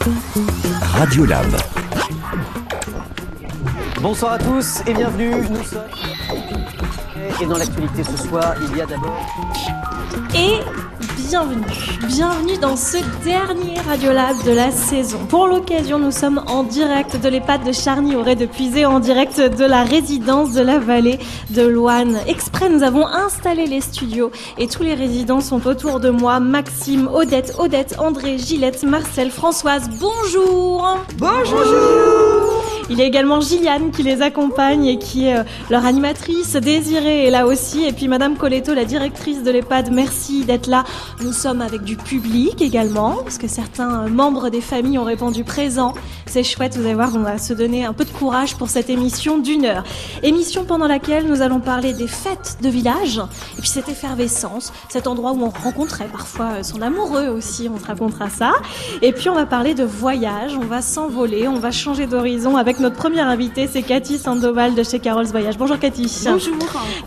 Radiolab. Bonsoir à tous et bienvenue. Nous sommes. Et dans l'actualité ce soir, il y a d'abord. Et bienvenue. Bienvenue dans ce dernier Radiolab de la saison. Pour l'occasion, nous sommes en direct de l'EHPAD de Charny aurait de puiser en direct de la résidence de la vallée de Loane. Exprès, nous avons installé les studios et tous les résidents sont autour de moi. Maxime, Odette, Odette, André, Gillette, Marcel, Françoise. Bonjour. Bonjour. Il y a également Gilliane qui les accompagne et qui est euh, leur animatrice. Désirée est là aussi. Et puis Madame Coletto, la directrice de l'EHPAD, merci d'être là. Nous sommes avec du public également, parce que certains euh, membres des familles ont répondu présent. C'est chouette, vous allez voir, on va se donner un peu de courage pour cette émission d'une heure. Émission pendant laquelle nous allons parler des fêtes de village, et puis cette effervescence, cet endroit où on rencontrait parfois euh, son amoureux aussi, on te racontera ça. Et puis on va parler de voyage, on va s'envoler, on va changer d'horizon avec notre première invitée, c'est Cathy Sandoval de chez Carol's Voyage. Bonjour Cathy. Bonjour.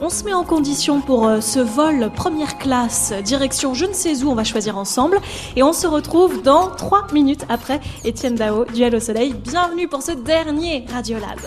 On se met en condition pour euh, ce vol première classe, direction je ne sais où, on va choisir ensemble. Et on se retrouve dans trois minutes après Étienne Dao, Duel au Soleil. Bienvenue pour ce dernier Radiolab.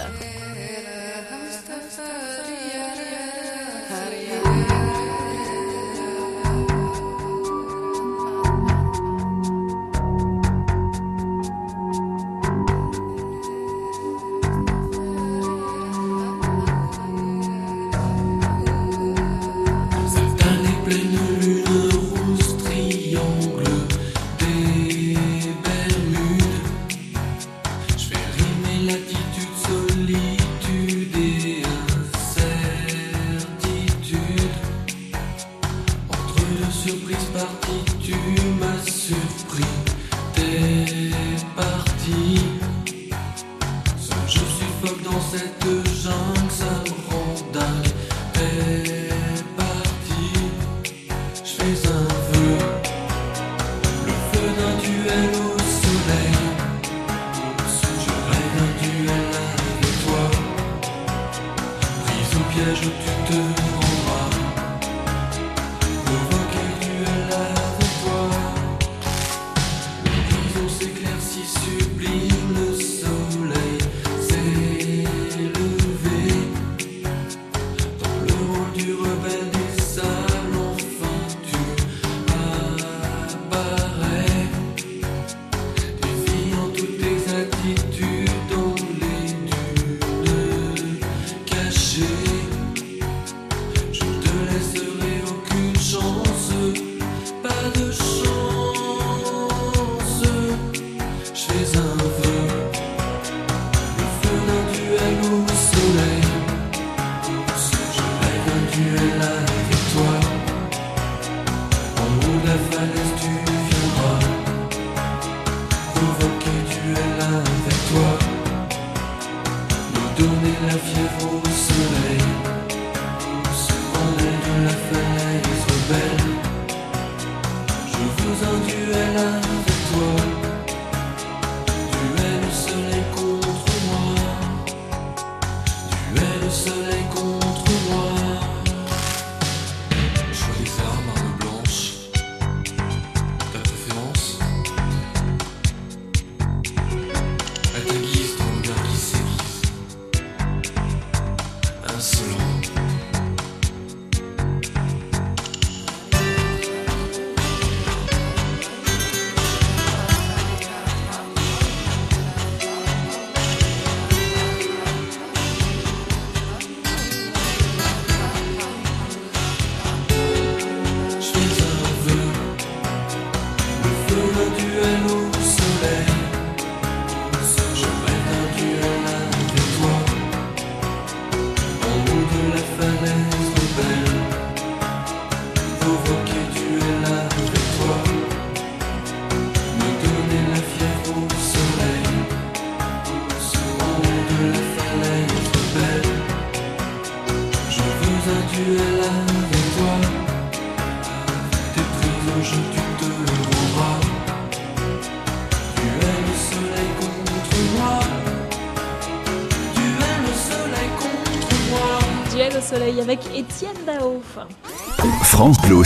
Daouf. France Bleu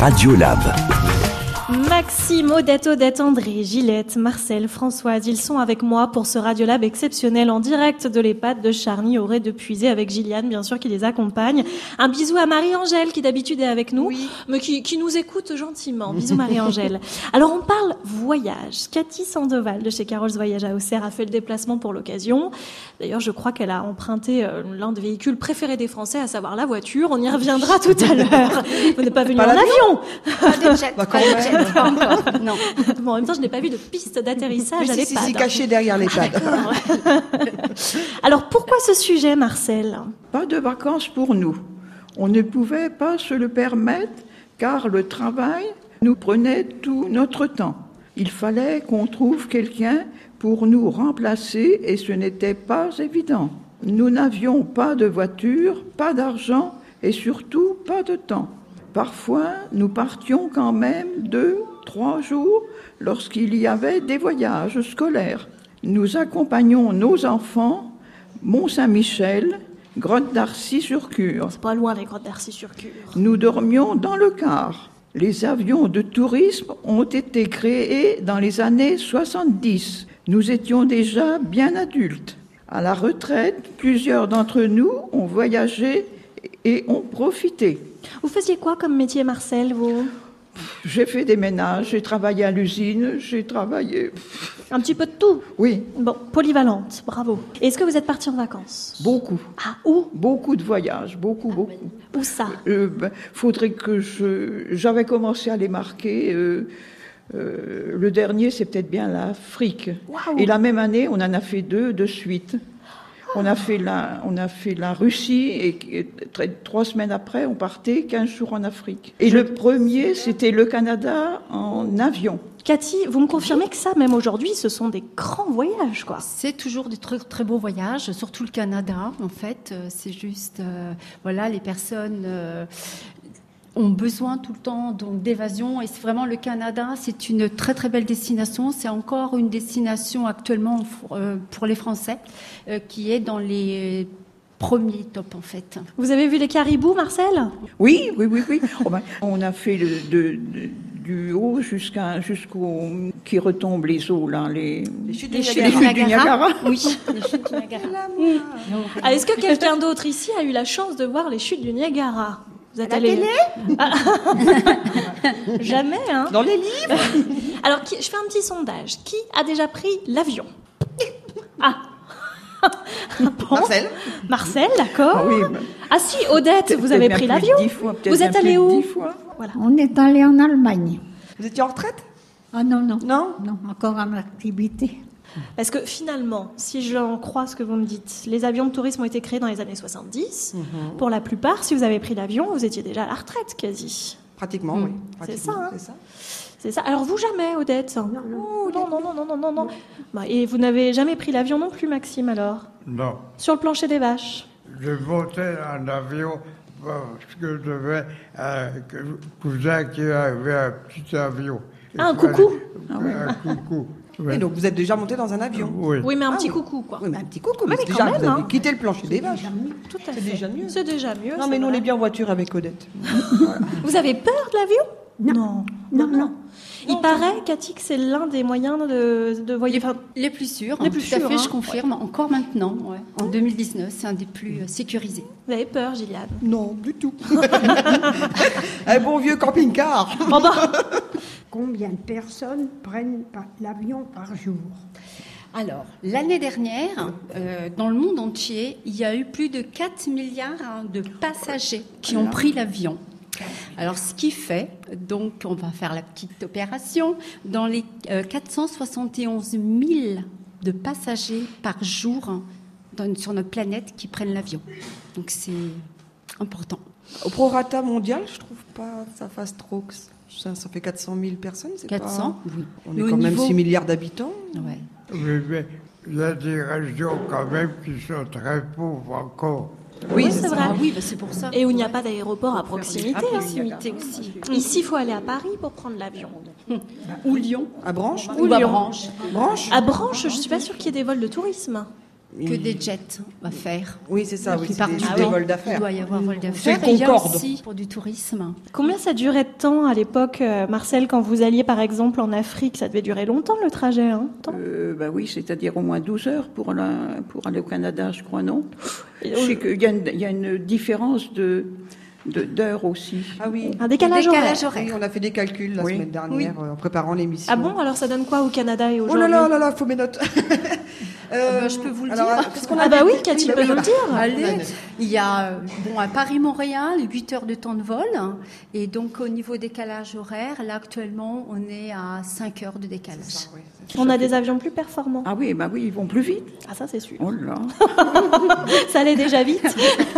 Radio Lab. Maxime, Odette, Odette, André, Gillette, Marcel, Françoise, ils sont avec moi pour ce Radiolab exceptionnel en direct de l'EHPAD de Charny, aurait de puiser avec Gilliane, bien sûr, qui les accompagne. Un bisou à Marie-Angèle, qui d'habitude est avec nous, mais qui, qui, nous écoute gentiment. Bisous Marie-Angèle. Alors on parle voyage. Cathy Sandoval de chez Carol's Voyage à Auxerre a fait le déplacement pour l'occasion. D'ailleurs, je crois qu'elle a emprunté euh, l'un des véhicules préférés des Français, à savoir la voiture. On y reviendra tout à l'heure. Vous n'êtes pas venu en avion. Pas de jet, Bah, pas de jet. Non. Bon, en même temps, je n'ai pas vu de piste d'atterrissage à Mais si, si, l'EHPAD. si, caché derrière l'EHPAD. Alors, pourquoi ce sujet, Marcel? Pas de vacances pour nous. On ne pouvait pas se le permettre car le travail nous prenait tout notre temps. Il fallait qu'on trouve quelqu'un pour nous remplacer et ce n'était pas évident. Nous n'avions pas de voiture, pas d'argent et surtout pas de temps. Parfois, nous partions quand même deux, trois jours lorsqu'il y avait des voyages scolaires. Nous accompagnions nos enfants, Mont-Saint-Michel, Grotte d'Arcy-sur-Cure. C'est pas loin, les grottes d'Arcy-sur-Cure. Nous dormions dans le car. Les avions de tourisme ont été créés dans les années 70. Nous étions déjà bien adultes. À la retraite, plusieurs d'entre nous ont voyagé et ont profité. Vous faisiez quoi comme métier, Marcel, vous? J'ai fait des ménages, j'ai travaillé à l'usine, j'ai travaillé. Un petit peu de tout. Oui, Bon, polyvalente, bravo. Est-ce que vous êtes parti en vacances? Beaucoup. Ah, où? Beaucoup de voyages, beaucoup, beaucoup. Où ça? Euh, ben, faudrait que je. J'avais commencé à les marquer. euh, euh, le dernier, c'est peut-être bien l'Afrique. Et la même année, on en a fait deux de suite. On a fait la, on a fait la Russie et, et très- trois semaines après, on partait 15 jours en Afrique. Et le premier, c'était le Canada en avion. Cathy, vous me confirmez que ça, même aujourd'hui, ce sont des grands voyages, quoi. C'est toujours des très, très beaux voyages, surtout le Canada, en fait. Euh, C'est juste, euh, voilà, les personnes euh, ont besoin tout le temps donc d'évasion. Et c'est vraiment le Canada, c'est une très très belle destination. C'est encore une destination actuellement euh, pour les Français euh, qui est dans les premiers tops, en fait. Vous avez vu les caribous, Marcel? Oui, oui, oui, oui. Oh ben, on a fait le- de- de- du haut jusqu'à jusqu'au qui retombe les eaux là, les, Les chutes Les du chutes les Niagara. chutes du Niagara. Oui, les chutes du Niagara. Ah, Est-ce que quelqu'un d'autre ici a eu la chance de voir les chutes du Niagara? Vous êtes la allé Ah. Jamais, hein Dans les livres Alors, qui- je fais un petit sondage. Qui a déjà pris l'avion? Ah Bon. Marcel Marcel, d'accord. Ah oui, Ah si, Odette, vous avez pris l'avion dix fois, peut-être Vous êtes allé où dix fois. Voilà. On est allé en Allemagne. Vous étiez en retraite? Ah non, non. Non? Non, encore en activité. Parce que finalement, si j'en crois ce que vous me dites, les avions de tourisme ont été créés dans les années 70. Mhm. Pour la plupart, si vous avez pris l'avion, vous étiez déjà à la retraite quasi. Pratiquement, Hmm. oui. C'est Pratiquement, ça, hein. C'est ça. C'est ça. Alors vous jamais, Odette non, non, non, non, non, non, non, non. Bah, et vous n'avez jamais pris l'avion non plus, Maxime, alors? Non, Sur le plancher des vaches je montais en avion parce que je devais un cousin qui avait un petit avion. Ah, un coucou Un coucou. Et donc vous êtes déjà monté dans un avion Oui. Oui, mais un Ah petit oui. coucou, quoi. Oui, mais un petit coucou, mais quand déjà, même, vous avez hein. quitté le plancher des vaches. Tout à C'est déjà mieux. C'est déjà mieux. Non, mais nous, on est bien en voiture avec Odette. Vous avez peur de l'avion? Non. Non, non. Il paraît, Cathy, que c'est l'un des moyens de, de voyager. Les plus sûrs, Les hein, plus tout à sûrs, fait, hein. je confirme, encore maintenant, ouais. en 2019, c'est un des plus euh, sécurisés. vous avez peur, Gilliane Non, du tout. un bon vieux camping-car. Combien de personnes prennent l'avion par jour Alors, l'année dernière, euh, dans le monde entier, il y a eu plus de 4 milliards hein, de passagers qui ont pris l'avion. Alors, ce qui fait, donc, on va faire la petite opération, dans les euh, 471 000 de passagers par jour hein, dans- sur notre planète qui prennent l'avion. Donc, c'est important. Au prorata mondial, je trouve pas que ça fasse trop. que Ça, ça fait 400 000 personnes, c'est 400, pas... oui. On Mais est au quand même niveau- 6 milliards d'habitants. Ouais. Oui, mais il y a des régions quand même qui sont très pauvres encore. Oui, c'est vrai. Ah oui, bah, c'est pour ça. Et où il n'y a pas d'aéroport à proximité. À hein. proximité aussi. Ici, il faut aller à Paris pour prendre l'avion. Ou Lyon. À Branche Ou Ou à Lyon. Branche. Branche À Branche, je suis pas sûre qu'il y ait des vols de tourisme. Que Il- des jets à faire. Oui, c'est ça, La oui, c'est plupart des, des temps, vols Il d'affaires. doit y avoir vol C'est d'affaires. Et il y a Concorde. aussi pour du tourisme. Combien ça durait de temps à l'époque, euh, Marcel, quand vous alliez par exemple en Afrique? Ça devait durer longtemps le trajet, hein. Euh, bah oui, c'est-à-dire au moins 12 heures pour, la- pour aller au Canada, je crois, non? Et Je sais qu'il y, a une- il y a une différence de de- d'heures aussi. Ah oui. Un décalage, Décalage horaire. Oui, on a fait des calculs la Oui. semaine dernière euh, en préparant l'émission. Ah bon Alors ça donne quoi au Canada et Oh aujourd'hui là là là là, faut mes notes. Euh, bah, je peux vous le alors, dire. qu'est-ce qu'on Ah bah oui, Cathy peut nous le dire. Allez, il y a euh, bon à Paris-Montréal 8 heures de temps de vol et donc au niveau décalage horaire, là actuellement on est à 5 heures de décalage. Oui, On a des avions plus performants. Ah oui, bah oui, ils vont plus vite. Ah ça c'est sûr. Oh là. Ça allait déjà vite.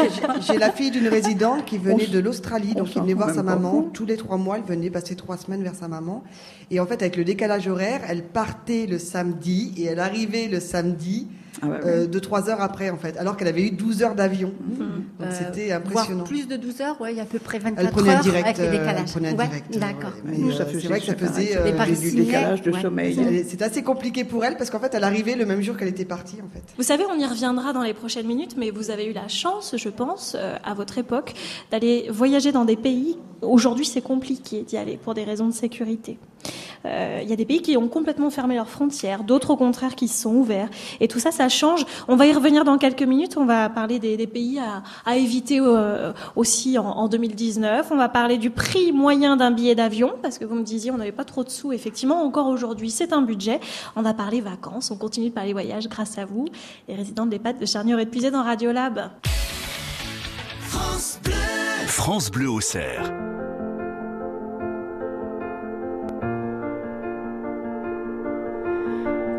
J'ai la fille d'une résidente qui venait de l'Australie, on donc s'en venait voir sa maman tous les trois mois. Elle venait passer trois semaines vers sa maman. Et en fait, avec le décalage horaire, elle partait le samedi et elle arrivait le samedi Ah bah oui. euh, deux trois heures après, en fait, alors qu'elle avait eu 12 heures d'avion. Donc Euh, c'était Voire impressionnant. plus de 12 heures, ouais, il y a à peu près 24 Elle prenait heures direct. avec les euh, décalages. elle prenait un Ouais, direct. D'accord. ouais. Mais Nous, euh, ça c'est vrai que ça faisait. euh, du décalage de ouais. sommeil. C'était assez compliqué pour elle parce qu'en fait, elle arrivait le même jour qu'elle était partie, en fait. Vous savez, on y reviendra dans les prochaines minutes, mais vous avez eu la chance, je pense, euh, à votre époque, d'aller voyager dans des pays. Aujourd'hui, c'est compliqué d'y aller pour des raisons de sécurité. Euh, Il y a des pays qui ont complètement fermé leurs frontières, d'autres au contraire qui se sont ouverts. Et tout ça, ça change. On va y revenir dans quelques minutes. On va parler des, pays à, éviter euh, aussi en, en 2019. On va parler du prix moyen d'un billet d'avion, parce que vous me disiez on n'avait pas trop de sous. Effectivement, encore aujourd'hui, c'est un budget. On va parler vacances. On continue de parler voyage grâce à vous, les résidents de l'EHPAD de Charnier et de dans Radiolab. France Bleu au cerf.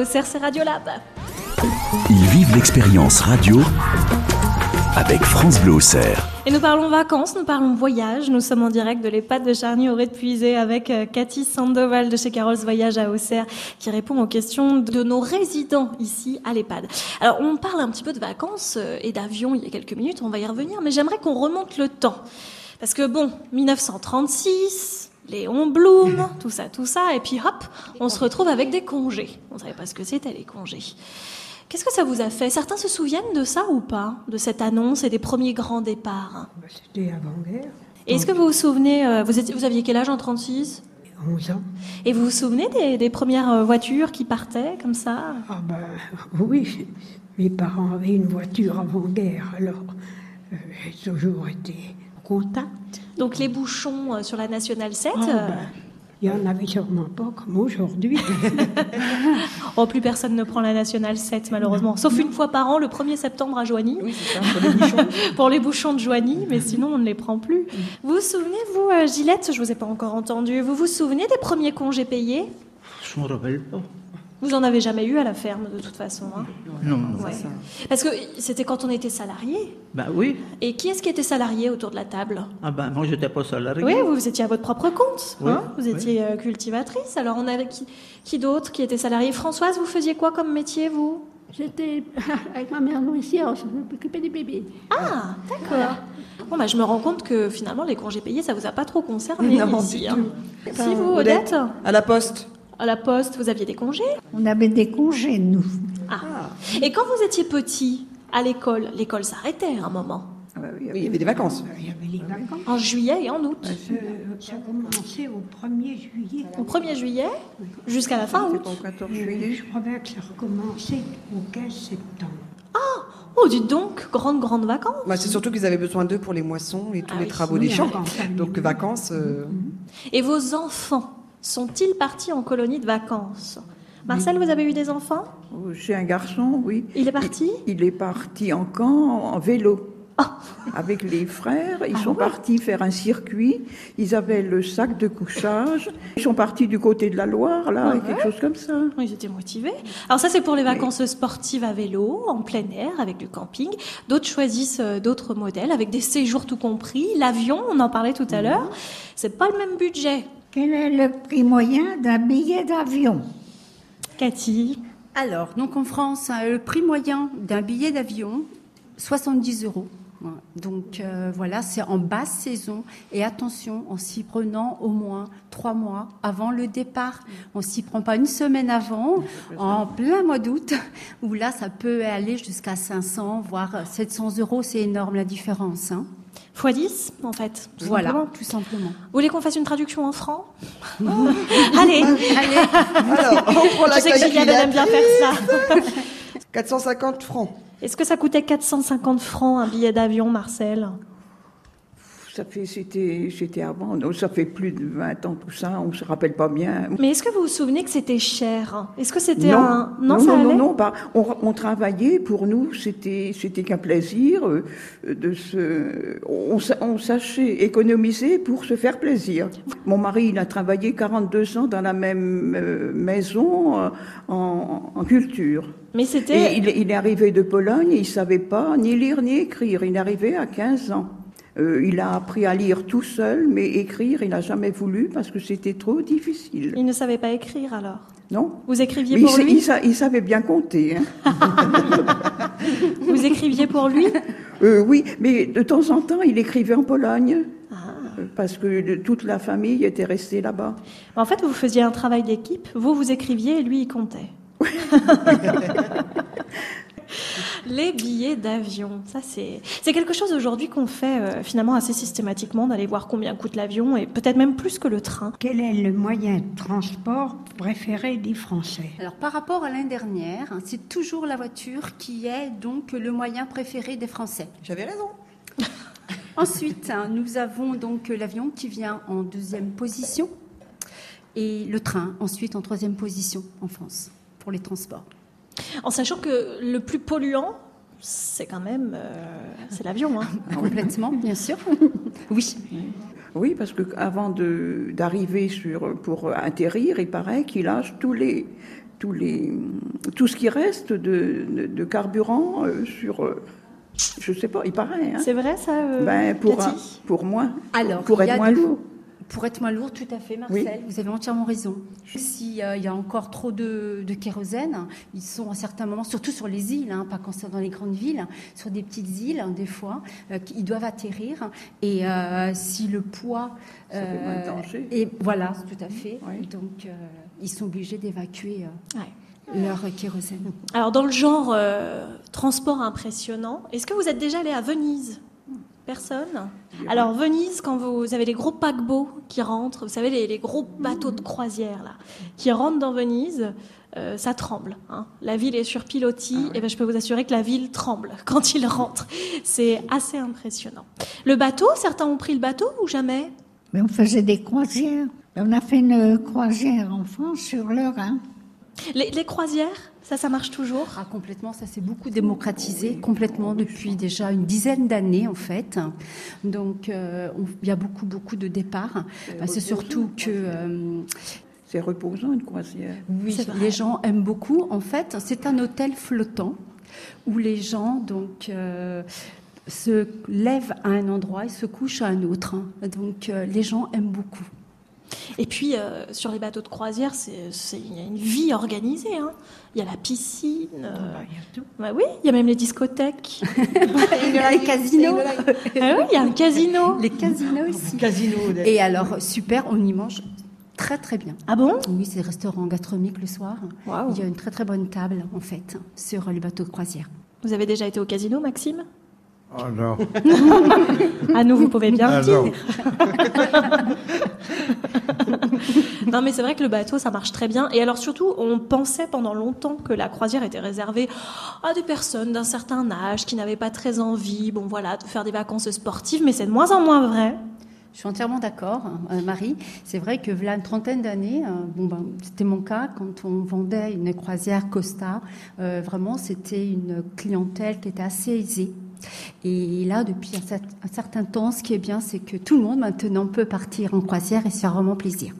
au CRC Radiolab. Ils vivent l'expérience radio avec France Bleu au cerf. Et nous parlons vacances, nous parlons voyage. Nous sommes en direct de l'EHPAD de Charny au de Puisé avec euh, Cathy Sandoval de chez Carol's Voyage à Auxerre qui répond aux questions de nos résidents ici à l'EHPAD. Alors, on parle un petit peu de vacances euh, et d'avion il y a quelques minutes, on va y revenir, mais j'aimerais qu'on remonte le temps. Parce que bon, 1936, Léon Blum, tout ça, tout ça, et puis hop, on se retrouve avec des congés. On ne savait pas ce que c'était les congés. Qu'est-ce que ça vous a fait? Certains se souviennent de ça ou pas? De cette annonce et des premiers grands départs? Bah, C'était avant-guerre, Est-ce que vous vous souvenez, euh, vous, étiez- vous aviez quel âge en 36 11 ans. Et vous vous souvenez des, des premières euh, voitures qui partaient comme ça? Ah ben oui, mes parents avaient une voiture avant-guerre, alors euh, j'ai toujours été en contact. Donc les bouchons euh, sur la nationale 7. Ah, euh, ben, Il n'y en avait sûrement pas comme aujourd'hui. Oh, plus personne ne prend la nationale 7 malheureusement, sauf une fois par an, le 1er septembre à Joigny. Oui, c'est ça, pour les bouchons. pour les bouchons de Joigny, mais sinon on ne les prend plus. Vous vous souvenez, vous, euh, Gillette, je vous ai pas encore entendu, vous vous souvenez des premiers congés payés? Je me rappelle pas. Vous en avez jamais eu à la ferme de toute façon. hein Non, non. Ouais. Parce que c'était quand on était salarié. Ben oui. Et qui est-ce qui était salarié autour de la table? Ah ben moi j'étais pas salarié. Oui, vous étiez à votre propre compte. Oui, hein vous oui. étiez euh, cultivatrice. Alors on avait qui, qui d'autre qui était salarié? Françoise, vous faisiez quoi comme métier, vous? J'étais avec ma mère nourricière, je m'occupais des bébés. Ah, d'accord. Bon, bah, je me rends compte que finalement, les congés payés, ça vous a pas trop concerné Non, ici. du hein. tout. Si vous, Odette Odette? À la poste. À la poste, vous aviez des congés On avait des congés, nous. Ah. Et quand vous étiez petit, à l'école, l'école s'arrêtait à un moment. Ah bah Oui, il y avait des vacances. Il y avait les vacances. En juillet et en août. Euh, ça commençait au 1er juillet. Au 1er juillet jusqu'à la fin août. Au 14 Oui, juillet. je croyais que ça recommençait au 15 septembre. Oh, dites donc, grande, grande vacances. Bah, c'est surtout qu'ils avaient besoin d'eux pour les moissons et tous Ah les oui. travaux Oui, des champs. Donc vacances. euh, Et vos enfants sont-ils partis en colonie de vacances? Marcel, vous avez eu des enfants? Oh, J'ai un garçon, oui. Il est parti? Il, il est parti en camp en vélo. Ah. Avec les frères, ils sont partis faire un circuit. Ils avaient le sac de couchage. Ils sont partis du côté de la Loire, là, Ouais. quelque chose comme ça. Ils étaient motivés. Alors ça, c'est pour les vacances sportives à vélo, en plein air, avec du camping. D'autres choisissent euh, d'autres modèles, avec des séjours tout compris. L'avion, on en parlait tout à l'heure, c'est pas le même budget. Quel est le prix moyen d'un billet d'avion? Cathy Alors, donc en France, hein, le prix moyen d'un billet d'avion, 70 euros. Voilà. Donc euh, voilà, c'est en basse saison. Et attention, en s'y prenant au moins trois mois avant le départ. On s'y prend pas une semaine avant, en plein mois d'août, où là, ça peut aller jusqu'à 500, voire 700 euros. C'est énorme la différence. Hein. Fois 10, en fait. tout Voilà, simplement. tout simplement. Vous voulez qu'on fasse une traduction en francs Allez Allez, Alors, on prend la Je sais que Gillian aime bien faire ça. 450 francs. Est-ce que ça coûtait 450 francs un billet d'avion, Marcel? Ça fait, c'était, c'était avant. Ça fait plus de 20 ans tout ça. On se rappelle pas bien. Mais est-ce que vous vous souvenez que c'était cher Est-ce que c'était non. un... non, ça non, non, non. On, on travaillait pour nous, c'était, c'était qu'un plaisir euh, de se. On, on sachait économiser pour se faire plaisir. Mon mari, il a travaillé 42 ans dans la même euh, maison euh, en, en culture. Mais c'était... Il, il est arrivé de Pologne, il savait pas ni lire ni écrire. Il est arrivé à 15 ans. Euh, il a appris à lire tout seul, mais écrire, il n'a jamais voulu parce que c'était trop difficile. Il ne savait pas écrire alors Non Vous écriviez Mais pour lui il sa- il savait bien compter. hein. Vous écriviez pour lui Euh, oui, mais de temps en temps, il écrivait en Pologne. Ah. euh, Parce que toute la famille était restée là-bas. En fait, vous faisiez un travail d'équipe. Vous, vous écriviez et lui, il comptait. Les billets d'avion, ça c'est c'est quelque chose aujourd'hui qu'on fait euh, finalement assez systématiquement d'aller voir combien coûte l'avion et peut-être même plus que le train. Quel est le moyen de transport préféré des Français? Alors par rapport à l'année dernière, hein, c'est toujours la voiture qui est donc le moyen préféré des Français. J'avais raison. Ensuite, hein, nous avons donc l'avion qui vient en deuxième position et le train ensuite en troisième position en France pour les transports. En sachant que le plus polluant, c'est quand même euh, c'est l'avion. hein. Complètement, bien sûr. Oui. Oui, parce qu'avant d'arriver sur pour atterrir, il paraît qu'il lâche tous les, tous les, tout ce qui reste de, de, de carburant euh, sur. euh, je sais pas, il paraît. Hein. C'est vrai ça euh, Ben, pour, un- pour moi, Alors, pour être moins lourd. Pour être moins lourd, tout à fait, Marcel, vous avez entièrement raison. S'il y a encore trop de, de kérosène, ils sont à certains moments, surtout sur les îles, hein, pas quand c'est dans les grandes villes, sur des petites îles, hein, des fois, euh, ils doivent atterrir. Et euh, si le poids. Ça fait moins de danger. Et voilà, tout à fait. Oui. Donc, euh, ils sont obligés d'évacuer euh, Ouais. leur kérosène. Alors dans le genre euh, transport impressionnant, est-ce que vous êtes déjà allé à Venise? Personne Alors Venise, quand vous avez les gros paquebots qui rentrent, vous savez les, les gros bateaux de croisière là, qui rentrent dans Venise, euh, ça tremble. hein. La ville est sur pilotis, et ben, je peux vous assurer que la ville tremble quand ils rentrent. C'est assez impressionnant. Le bateau, certains ont pris le bateau ou jamais? Mais on faisait des croisières. On a fait une croisière en France sur le Rhin. Les, les croisières, ça, ça marche toujours? Ah, complètement, ça s'est beaucoup démocratisé, complètement depuis déjà une dizaine d'années en fait. Donc euh, on- il y a beaucoup, beaucoup de départs. Bah, C'est surtout que... euh, C'est reposant une croisière. Oui, les gens aiment beaucoup. En fait, c'est un hôtel flottant où les gens donc euh, se lèvent à un endroit et se couchent à un autre. Donc euh, les gens aiment beaucoup. Et puis, euh, sur les bateaux de croisière, il y a une vie organisée. hein. Il y a la piscine. euh, bah oui, il y a même les discothèques. les casinos. Ah oui, il y a un casino. Les casinos aussi. Casino. Et alors, super, on y mange très très bien. Ah bon? Oui, c'est restaurant gastronomique le soir. Waouh. Il y a une très très bonne table en fait sur les bateaux de croisière. Vous avez déjà été au casino, Maxime? Oh non. À nous, vous pouvez bien Ah le dire. non. non, mais c'est vrai que le bateau, ça marche très bien. Et alors, surtout, on pensait pendant longtemps que la croisière était réservée à des personnes d'un certain âge qui n'avaient pas très envie, bon voilà, de faire des vacances sportives, mais c'est de moins en moins vrai. Je suis entièrement d'accord, euh, Marie. C'est vrai que voilà une trentaine d'années, euh, bon ben, c'était mon cas quand on vendait une croisière Costa. euh, vraiment, c'était une clientèle qui était assez aisée. Et là, depuis un, cer- un certain temps, ce qui est bien, c'est que tout le monde maintenant peut partir en croisière et faire vraiment plaisir.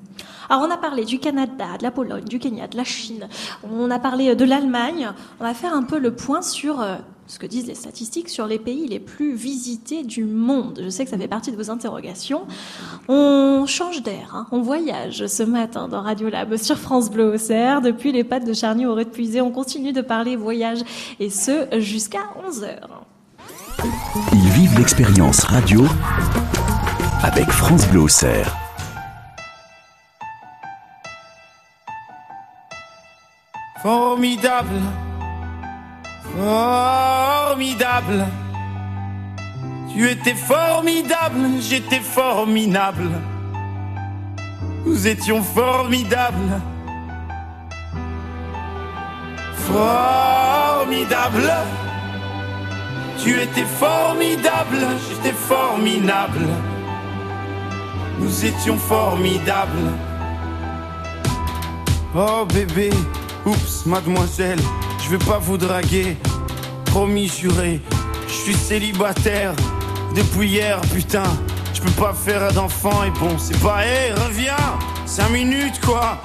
Alors, on a parlé du Canada, de la Pologne, du Kenya, de la Chine. On a parlé de l'Allemagne. On va faire un peu le point sur euh, ce que disent les statistiques sur les pays les plus visités du monde. Je sais que ça fait partie de vos interrogations. On change d'air, hein. on voyage ce matin dans Radio Lab sur France Bleu Auxerre. Depuis les pattes de Charny au Puisé, on continue de parler voyage et ce jusqu'à 11h. Ils vivent l'expérience radio avec France Bleu. Formidable, formidable. Tu étais formidable, j'étais formidable. Nous étions formidables. Formidable. Tu étais formidable, j'étais formidable. Nous étions formidables. Oh bébé, oups, mademoiselle, je vais pas vous draguer. Promis juré, je suis célibataire depuis hier, putain. Je peux pas faire d'enfant et bon, c'est pas, hé, reviens, cinq minutes quoi.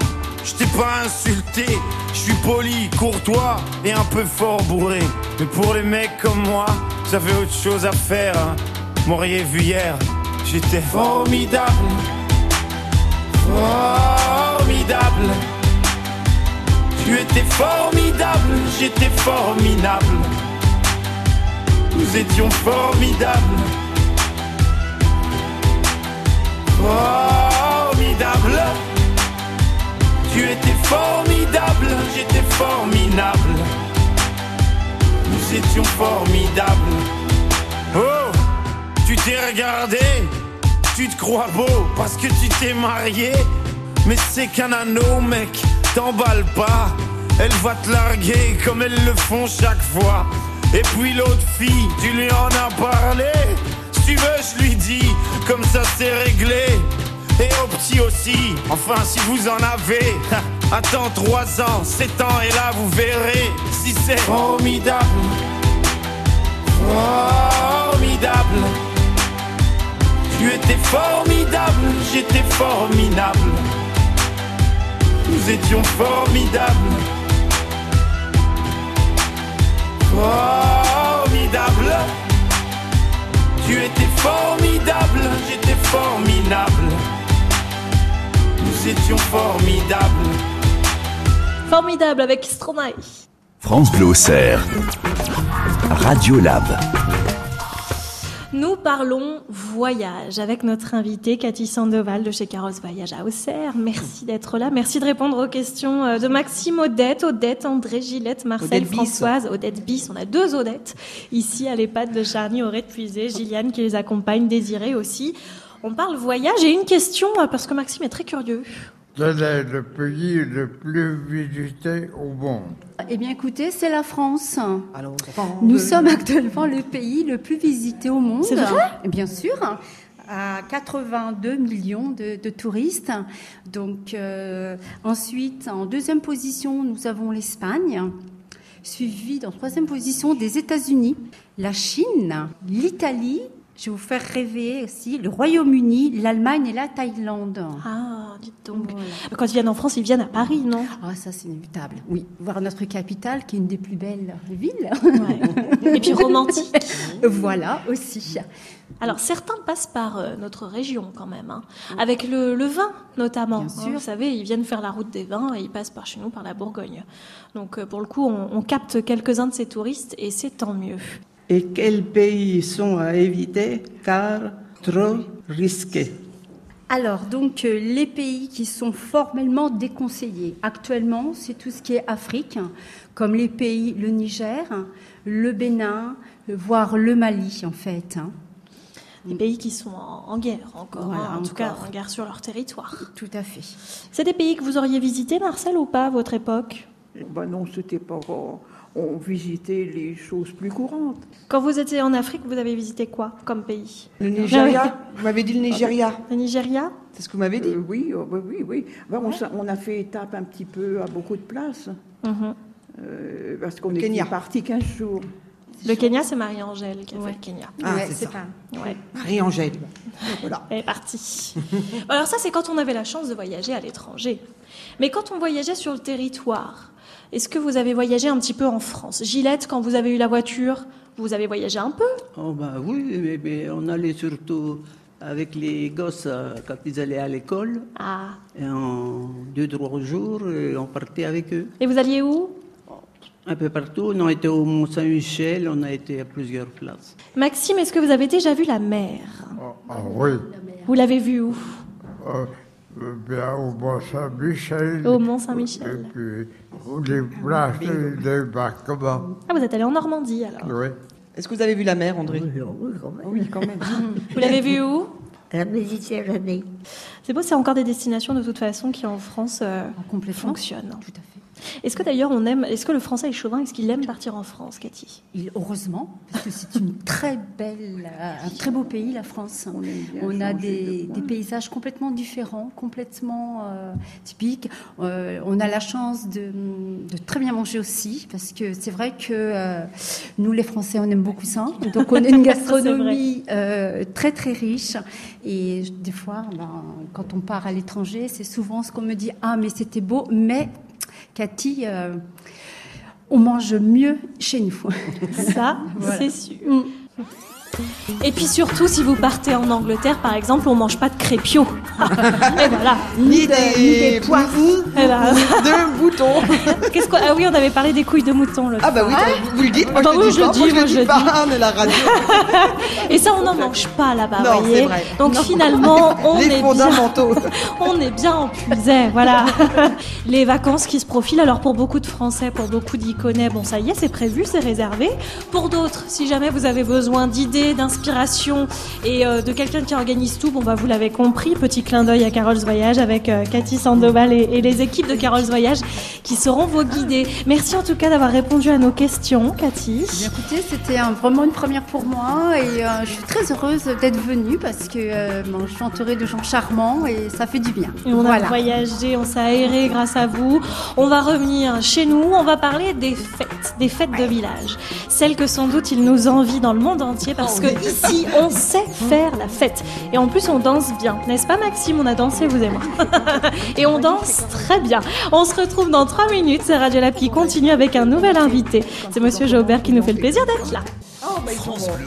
Je t'ai pas insulté, je suis poli, courtois et un peu fort bourré. Mais pour les mecs comme moi, ça fait autre chose à faire. Hein. M'auriez vu hier, j'étais formidable. Formidable. Tu étais formidable, j'étais formidable. Nous étions formidables. J'étais formidable. Nous étions formidables. Oh, tu t'es regardé, tu te crois beau parce que tu t'es marié. Mais c'est qu'un anneau, mec, t'emballe pas. Elle va te larguer comme elles le font chaque fois. Et puis l'autre fille, tu lui en as parlé. Si tu veux, je lui dis, comme ça c'est réglé. Et au petit aussi, enfin si vous en avez. Attends 3 ans, 7 ans, et là vous verrez si c'est formidable. Formidable. Tu étais formidable, j'étais formidable. Nous étions formidables. Formidable. Tu étais formidable, j'étais formidable. Nous étions formidables. Formidable avec Stromae. France Bleu Auxerre. Radio Lab. Nous parlons voyage avec notre invitée Cathy Sandoval de chez Carrosse Voyage à Auxerre. Merci d'être là. Merci de répondre aux questions euh, de Maxime Odette, Odette, André, Gillette, Marcel, Odette. Françoise, Odette Bis. On a deux Odettes ici à l'EHPAD de Charny, Auré de Puisé, Gilliane qui les accompagne, Désiré aussi. On parle voyage et une question euh, parce que Maxime est très curieux. Quel est le pays le plus visité au monde? Eh bien, écoutez, c'est la France. Alors, Nous sommes actuellement le pays le plus visité au monde. C'est vrai? Et Bien sûr. À 82 millions de, de touristes. Donc, euh, ensuite, en deuxième position, nous avons l'Espagne, suivi en troisième position des États-Unis, la Chine, l'Italie. Je vais vous faire rêver aussi le Royaume-Uni, l'Allemagne et la Thaïlande. Ah, dites donc. Quand ils viennent en France, ils viennent à Paris, non? Ah, ça c'est inévitable. Oui, voir notre capitale, qui est une des plus belles villes. Et puis romantique. voilà aussi. Alors certains passent par euh, notre région quand même, hein, avec le, le vin notamment. Bien hein. sûr. vous savez, ils viennent faire la route des vins et ils passent par chez nous, par la Bourgogne. Donc euh, pour le coup, on, on capte quelques-uns de ces touristes et c'est tant mieux. Et quels pays sont à éviter? Car trop risqués Alors, donc, euh, les pays qui sont formellement déconseillés actuellement, c'est tout ce qui est Afrique, comme les pays, le Niger, le Bénin, voire le Mali, en fait. hein. Des pays qui sont en, en guerre encore, Voilà, hein, en tout cas en guerre sur leur territoire. Tout à fait. C'est des pays que vous auriez visités, Marcel, ou pas, à votre époque? Ben non, c'était pas. On visitait les choses plus courantes. Quand vous étiez en Afrique, vous avez visité quoi comme pays? Le Nigeria Vous m'avez dit le Nigeria Le Nigeria? C'est ce que vous m'avez dit Euh, oui, euh, oui, oui, oui. Ben, on, a fait étape un petit peu à beaucoup de places. Mhm. Euh, parce qu'on Kenya. parti 15 jours. Le Kenya, c'est Marie-Angèle qui a fait le Kenya. Ah, Ouais, c'est ça. pas- Ouais. Marie-Angèle. Voilà. Elle est partie. Alors ça, c'est quand on avait la chance de voyager à l'étranger. Mais quand on voyageait sur le territoire, est-ce que vous avez voyagé un petit peu en France? Gillette, quand vous avez eu la voiture, vous avez voyagé un peu? Oh bah oui, mais, mais on allait surtout avec les gosses euh, quand ils allaient à l'école. Ah. Et en deux, trois jours, euh, on partait avec eux. Et vous alliez où? Un peu partout. On a été au Mont-Saint-Michel, on a été à plusieurs places. Maxime, est-ce que vous avez déjà vu la mer? Ah oui, Vous l'avez vue où? Euh, bien au Mont-Saint-Michel. Au Mont-Saint-Michel. Et puis, les places de débarquement. Ah, vous êtes allé en Normandie alors. Oui. Est-ce que vous avez vu la mer, André Oui, quand même. Oui, quand même. Vous l'avez vue où La Méditerranée. C'est beau, c'est encore des destinations de toute façon qui en France euh, Complètement. fonctionnent. Tout à fait. Est-ce que d'ailleurs on aime, est-ce que le français est chauvin Est-ce qu'il aime partir en France, Cathy? Il- heureusement, parce que c'est une très belle, un très beau pays, la France. On, a des, de des coin. paysages complètement différents, complètement euh, typiques. Euh, on a la chance de, de très bien manger aussi, parce que c'est vrai que euh, nous, les Français, on aime beaucoup ça. Donc, on a une gastronomie euh, très, très riche. Et des fois, ben, quand on part à l'étranger, c'est souvent ce qu'on me dit Ah, mais c'était beau, mais Cathy, euh, on mange mieux chez nous. Ça, Voilà. c'est sûr. Et puis surtout, si vous partez en Angleterre, par exemple, on mange pas de crépio. Et voilà. Ni des. Eh ben, De boutons. Qu'est-ce qu'on- Ah oui, on avait parlé des couilles de mouton. Ah bah oui, vous le dites, moi Bah je oui, le dis je le pas, dis, moi je le dis pas, on est la radio. Et ça, on n'en mange pas là-bas, Non, voyez. c'est vrai. Donc Non. finalement, on Les est fondamentaux. bien, on est bien en puisait, voilà. Les vacances qui se profilent. Alors pour beaucoup de Français, pour beaucoup d'Iconais, bon ça y est, c'est prévu, c'est réservé. Pour d'autres, si jamais vous avez besoin d'idées, d'inspiration et euh, de quelqu'un qui organise tout, bon bah vous l'avez compris, petit clin d'œil à Carol's Voyage avec euh, Cathy Sandoval et, et les équipes de Carol's Voyage qui seront vos guidés. Merci en tout cas d'avoir répondu à nos questions, Cathy. Bien, écoutez, c'était vraiment une première pour moi et euh, je suis très heureuse d'être venue parce que euh, bon, je suis entourée de gens charmants et ça fait du bien. Et on a voyagé, on s'est aéré grâce à vous. On va revenir chez nous, on va parler des fêtes, des fêtes de village. Celles que sans doute il nous envie dans le monde entier parce que ici on sait faire la fête. Et en plus on danse bien, n'est-ce pas Maxime? On a dansé vous et moi. et on danse très bien. On se retrouve dans 3 minutes, c'est Radio Lab qui continue avec un nouvel invité. C'est Monsieur Jaubert qui nous fait le plaisir d'être là. France Bleu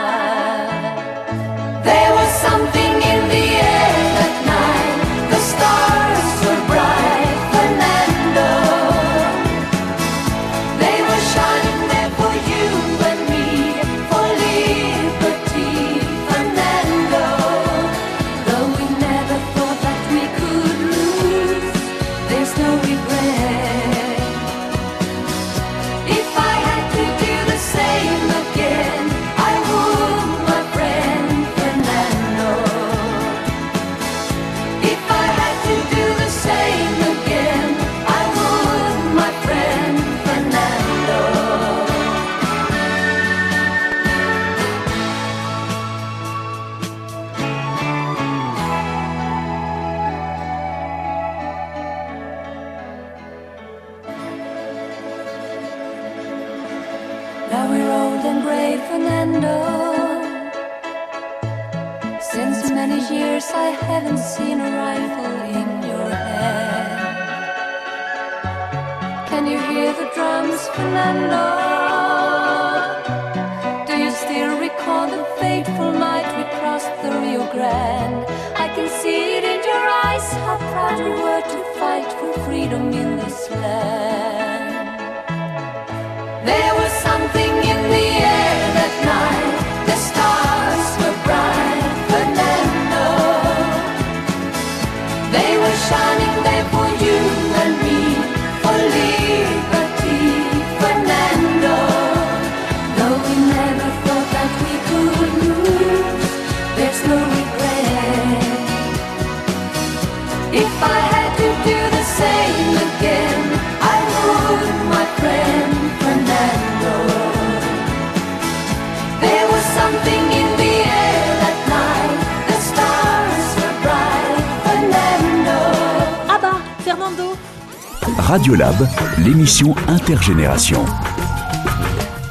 L'émission intergénération.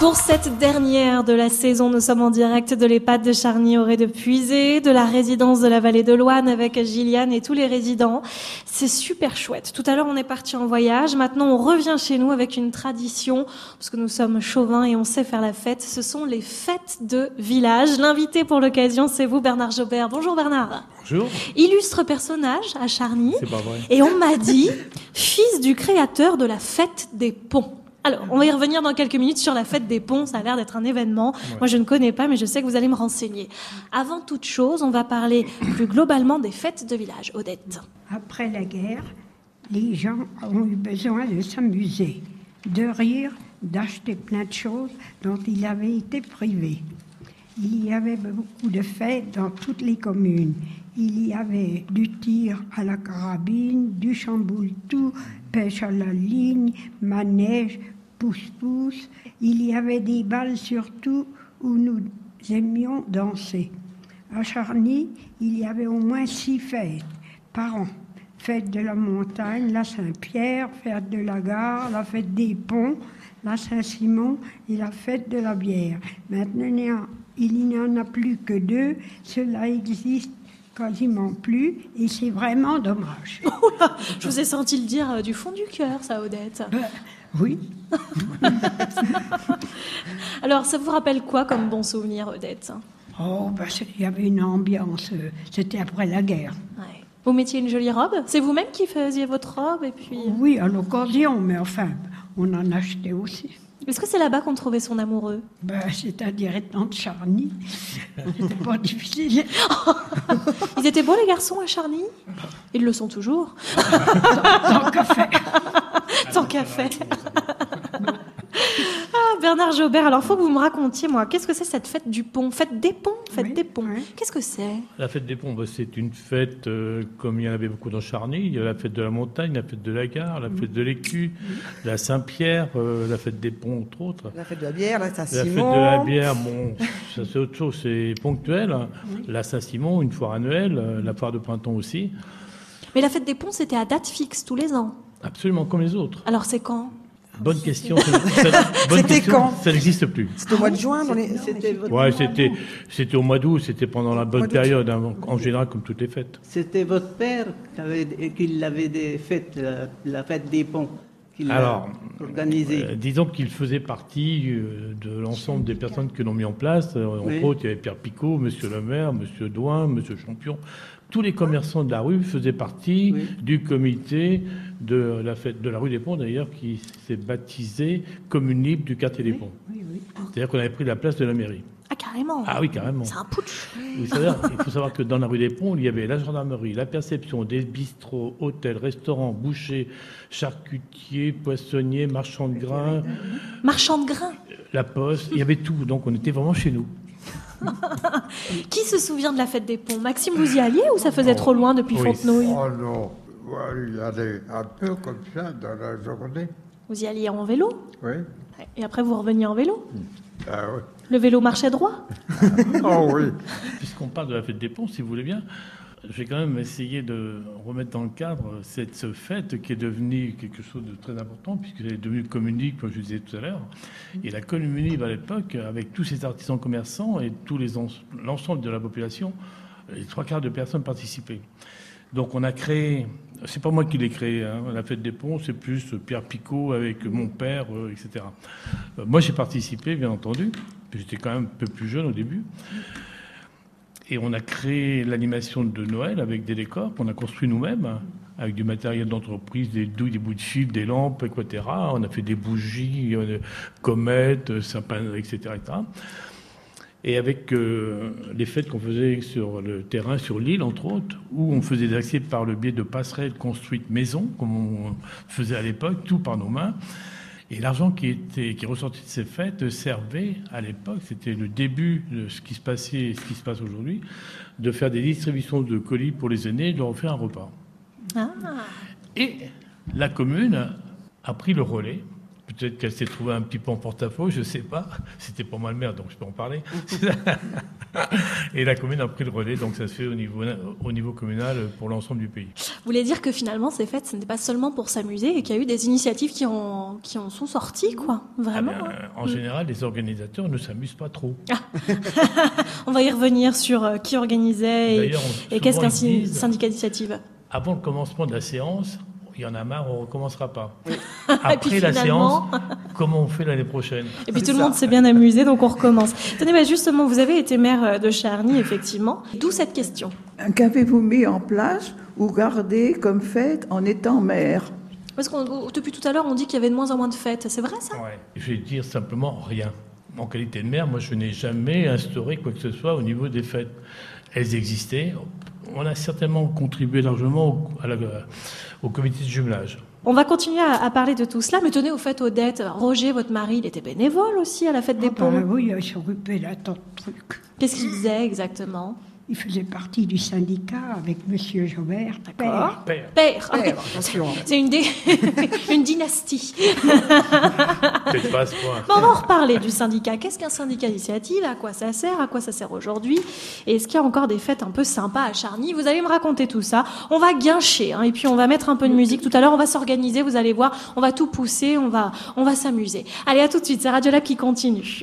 Pour cette dernière de la saison, nous sommes en direct de l'EHPAD de Charny-Auré de Puisé, de la résidence de la vallée de Loane avec Gilliane et tous les résidents. C'est super chouette. Tout à l'heure, on est parti en voyage. Maintenant, on revient chez nous avec une tradition, parce que nous sommes chauvins et on sait faire la fête. Ce sont les fêtes de village. L'invité pour l'occasion, c'est vous, Bernard Jobert. Bonjour Bernard. Bonjour. Illustre personnage à Charny. C'est pas vrai. Et on m'a dit, fils du créateur de la fête des ponts. Alors, on va y revenir dans quelques minutes sur la fête des ponts. Ça a l'air d'être un événement. Moi, je ne connais pas, mais je sais que vous allez me renseigner. Avant toute chose, on va parler plus globalement des fêtes de village. Odette. Après la guerre, les gens ont eu besoin de s'amuser, de rire, d'acheter plein de choses dont ils avaient été privés. Il y avait beaucoup de fêtes dans toutes les communes. Il y avait du tir à la carabine, du chamboule-tout, pêche à la ligne, manège, pousse-pousse. Il y avait des balles surtout où nous aimions danser. À Charny, il y avait au moins six fêtes par an. Fête de la montagne, la Saint-Pierre, fête de la gare, la fête des ponts, la Saint-Simon et la fête de la bière. Maintenant, il n'y en- a plus que deux. Cela existe quasiment plus et c'est vraiment dommage. Je vous ai senti le dire euh, du fond du cœur, ça, Odette. oui. Alors, ça vous rappelle quoi comme bon souvenir, Odette? Oh, c'est- il y avait une ambiance. euh, C'était après la guerre. Ouais. Vous mettiez une jolie robe? C'est vous-même qui faisiez votre robe et puis... Oui, à l'occasion, mais enfin, on en achetait aussi. Est-ce que c'est là-bas qu'on trouvait son amoureux? Ben, C'est-à-dire étant de Charny, c'était pas difficile. Ils étaient beaux les garçons à Charny? Ils le sont toujours. Tant qu'à faire. Tant qu'à faire. Bernard Jobert, alors faut que vous me racontiez, moi, qu'est-ce que c'est cette fête du pont? Fête des ponts? Fête des ponts. Qu'est-ce que c'est? La fête des ponts, bah, c'est une fête euh, comme il y en avait beaucoup dans Charny. Il y a la fête de la montagne, la fête de la gare, la fête de l'écu, la Saint-Pierre, euh, la fête des ponts, entre autres. La fête de la bière, la La fête Saint-Simon. de la bière, bon, ça c'est autre chose, c'est ponctuel. La Saint-Simon, une foire annuelle, euh, la foire de printemps aussi. Mais la fête des ponts, c'était à date fixe tous les ans? Absolument comme les autres. Alors c'est quand? Bonne question. C'était quand Ça n'existe plus. C'était au mois de juin dans les... C'était votre, Ouais, c'était, c'était au mois d'août, c'était pendant la bonne période, hein, en général comme toutes les fêtes. c'était votre père qui, avait, qui l'avait des- fait, la, la fête des ponts, qui l'a Alors, organisée. Euh, disons qu'il faisait partie euh, de l'ensemble des personnes que l'ont mis en place. Euh, Entre Oui. autres, il y avait Pierre Picot, Monsieur le maire, Monsieur Douin, Monsieur Champion. Tous les commerçants de la rue faisaient partie du comité de la fête de la rue des Ponts, d'ailleurs, qui s'est baptisé commune libre du quartier des Ponts. C'est-à-dire qu'on avait pris la place de la mairie. Ah, carrément. Ah oui, carrément. C'est un putsch. Il faut savoir que dans la rue des Ponts, il y avait la gendarmerie, la perception, des bistrots, hôtels, restaurants, bouchers, charcutiers, poissonniers, marchands de grains, Marchand de grains. la poste, il y avait tout. Donc on était vraiment chez nous. Qui se souvient de la fête des ponts? Maxime, vous y alliez ou ça faisait trop loin depuis Oui. Fontenouille? Oh non, Il y a des, un peu comme ça dans la journée. Vous y alliez en vélo Oui. Et après vous reveniez en vélo Ah oui. Le vélo marchait droit Oh oui. Puisqu'on parle de la fête des ponts, si vous voulez bien, je vais quand même essayer de remettre dans le cadre cette ce fête qui est devenue quelque chose de très important, puisqu'elle est devenue communique, comme je disais tout à l'heure. Et la commune à l'époque, avec tous ces artisans commerçants et tous les ens- l'ensemble de la population, les trois quarts de personnes participaient. Donc on a créé, c'est pas moi qui l'ai créé, hein, la fête des ponts, c'est plus Pierre Picot avec mon père, euh, etc. Euh, moi j'ai participé, bien entendu, j'étais quand même un peu plus jeune au début. Et on a créé l'animation de Noël avec des décors qu'on a construits nous-mêmes, avec du matériel d'entreprise, des douilles, des bouts de fil, des lampes, etc. On a fait des bougies, euh, comètes, sapins, etc. Et avec euh, les fêtes qu'on faisait sur le terrain, sur l'île, entre autres, où on faisait des accès par le biais de passerelles construites maison, comme on faisait à l'époque, tout par nos mains. Et l'argent qui était qui ressortait de ces fêtes servait à l'époque, c'était le début de ce qui se passait et ce qui se passe aujourd'hui, de faire des distributions de colis pour les aînés et de leur offrir un repas. Ah. Et la commune a pris le relais. Peut-être qu'elle s'est trouvée un petit peu en porte-à-faux, je ne sais pas. C'était pas moi le maire, donc je peux en parler. et la commune a pris le relais, donc ça se fait au niveau, au niveau communal pour l'ensemble du pays. Vous voulez dire que finalement ces fêtes, ce n'était pas seulement pour s'amuser et qu'il y a eu des initiatives qui en, qui en sont sorties, quoi. Vraiment. Ah ben, hein. en général, les organisateurs ne s'amusent pas trop. On va y revenir sur euh, qui organisait et, et qu'est-ce qu'un syndicat d'initiative? Avant le commencement de la séance, il y en a marre, on ne recommencera pas. Et Après puis la séance, comment on fait l'année prochaine? Et puis tout le monde s'est bien amusé, donc on recommence. Tenez, bah, justement, vous avez été maire euh, de Charny, effectivement. D'où cette question? Qu'avez-vous mis en place ou gardé comme fête en étant maire? Parce que depuis tout à l'heure, on dit qu'il y avait de moins en moins de fêtes. C'est vrai ça? Je vais dire simplement rien. En qualité de maire, moi, je n'ai jamais instauré quoi que ce soit au niveau des fêtes. Elles existaient. On a certainement contribué largement au, à la- au comité de jumelage. On va continuer à, à parler de tout cela, mais tenez au fait, Odette, Roger, votre mari, il était bénévole aussi à la fête des ponts. Ben oui, il s'occupait d'un tas de trucs. Qu'est-ce qu'il faisait exactement? Il faisait partie du syndicat avec Monsieur Jobert, D'accord. père. Père. Père, attention. C'est une, dé- une dynastie. Peut-être pas à ce point. Bon, on va en reparler du syndicat. Qu'est-ce qu'un syndicat d'initiative? À quoi ça sert? À quoi ça sert aujourd'hui? Et est-ce qu'il y a encore des fêtes un peu sympas à Charny? Vous allez me raconter tout ça. On va guincher, hein, et puis on va mettre un peu de musique. Tout à l'heure, on va s'organiser, vous allez voir. On va tout pousser, on va, on va s'amuser. Allez, à tout de suite. C'est Radio Lab qui continue.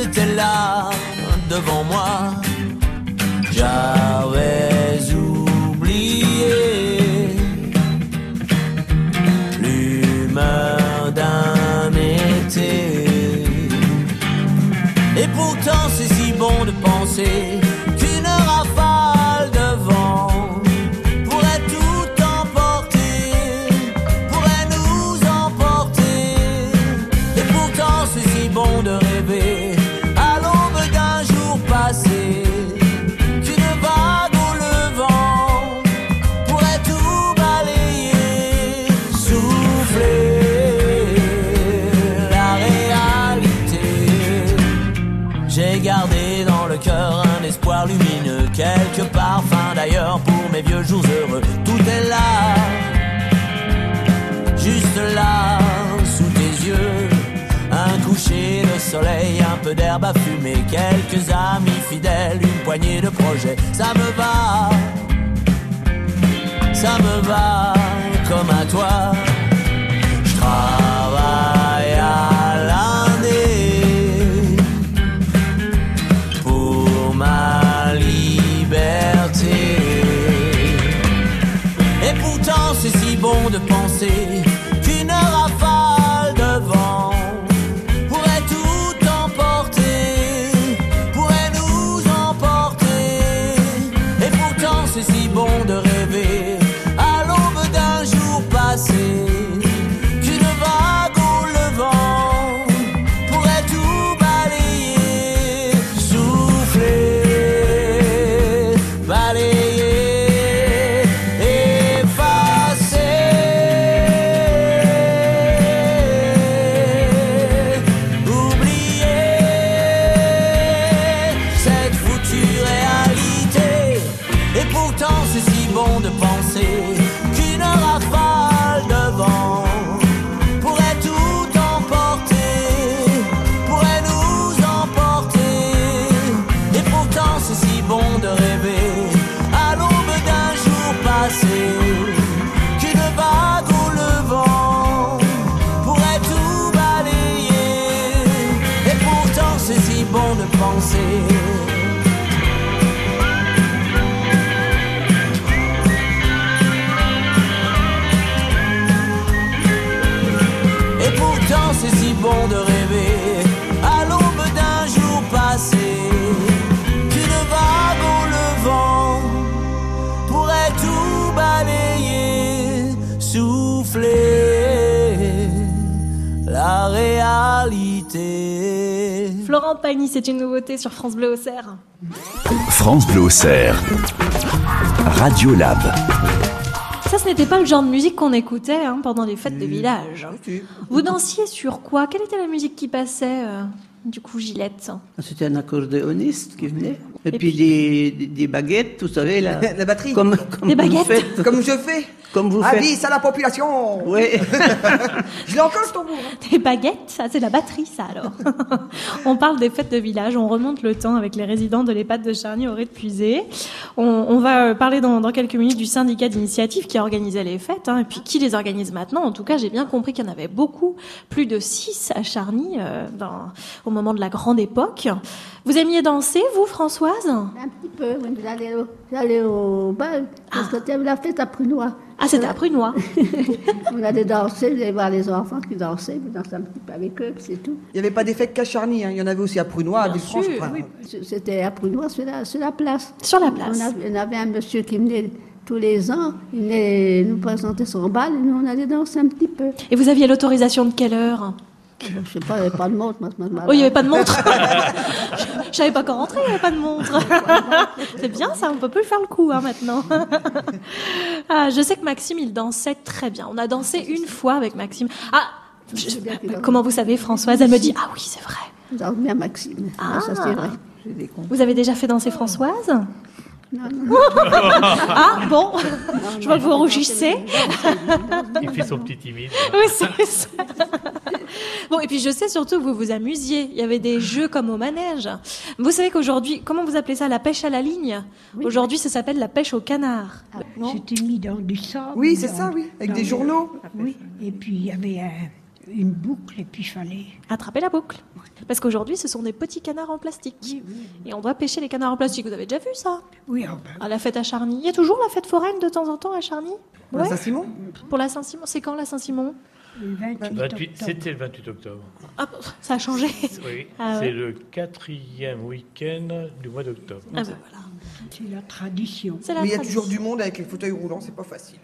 c'était là devant moi. J'avais oublié l'humeur d'un été. Et pourtant c'est si bon de penser parfums d'ailleurs pour mes vieux jours heureux. Tout est là, juste là, sous tes yeux. Un coucher de soleil, un peu d'herbe à fumer, quelques amis fidèles, une poignée de projets. Ça me va, ça me va comme à toi. Pagny, c'est une nouveauté sur France Bleu Auxerre. France Bleu Auxerre. Radio Lab. Ça, ce n'était pas le genre de musique qu'on écoutait hein, pendant les fêtes de village. Vous dansiez sur quoi? Quelle était la musique qui passait euh, Du coup, Gillette? C'était un accordéoniste qui venait. Et, Et puis, des, des- des baguettes, vous savez. La batterie. Comme, comme Des baguettes? Comme je fais. Comme vous faites. Avis à la population. Oui. Je l'ai encore ce tambour. Des baguettes, ça c'est la batterie ça alors. on parle des fêtes de village, on remonte le temps avec les résidents de l'EHPAD de Charny au rez de Puisé. On, on va euh, parler dans, dans quelques minutes du syndicat d'initiative qui organisait les fêtes hein, et puis qui les organise maintenant. En tout cas, j'ai bien compris qu'il y en avait beaucoup, plus de six à Charny euh, dans- au moment de la grande époque. Vous aimiez danser, vous Françoise? Un petit peu, oui, j'allais au, bal, parce que c'était la fête à Prunois. Ah, c'était à Prunois. on allait danser, j'allais voir les enfants qui dansaient, puis danser un petit peu avec eux, c'est tout. Il n'y avait pas d'effet qu'à Charny, hein. il y en avait aussi à Prunois, à Villefranche. oui. C'était à Prunois, sur la, sur la place. Sur la place. On avait, on avait un monsieur qui venait tous les ans, il venait nous présenter son bal, et nous on allait danser un petit peu. Et vous aviez l'autorisation de quelle heure? Je sais pas, il n'y avait pas de montre, moment-là. Oh, il n'y avait pas de montre. Je savais pas qu'en rentrer, il n'y avait pas de montre. C'est bien ça, on peut plus faire le coup hein, maintenant. Ah, je sais que Maxime, il dansait très bien. On a dansé une fois avec Maxime. Ah, je- comment vous savez, Françoise Elle me dit, ah oui, c'est vrai. Vous avez bien Maxime. Ah. ça c'est vrai. Vous avez déjà fait danser Françoise? Non, non. Ah, bon, je vois que vous rougissez. Il fait son petit timide. Oui, c'est ça. Bon, et puis je sais surtout que vous vous amusiez. Il y avait des jeux comme au manège. Vous savez qu'aujourd'hui, comment vous appelez ça La pêche à la ligne? Aujourd'hui, ça s'appelle la pêche au canard. C'était mis dans du sable. Oui, c'est ça, oui, avec des journaux. Oui, et puis il y avait euh, une boucle, et puis il fallait. Attraper la boucle. Parce qu'aujourd'hui, ce sont des petits canards en plastique. Et on doit pêcher les canards en plastique. Vous avez déjà vu ça? Oui, ah ben, À la fête à Charny. Il y a toujours la fête foraine de temps en temps à Charny? Pour la. Saint-Simon? Pour la Saint-Simon. C'est quand la Saint-Simon? Le 28 28 octobre. C'était le 28 octobre. Ah, ça a changé. Oui, Ah c'est ouais. le quatrième week-end du mois d'octobre. Ah voilà. C'est la tradition. La Mais il y a toujours du monde avec les fauteuils roulants, c'est pas facile.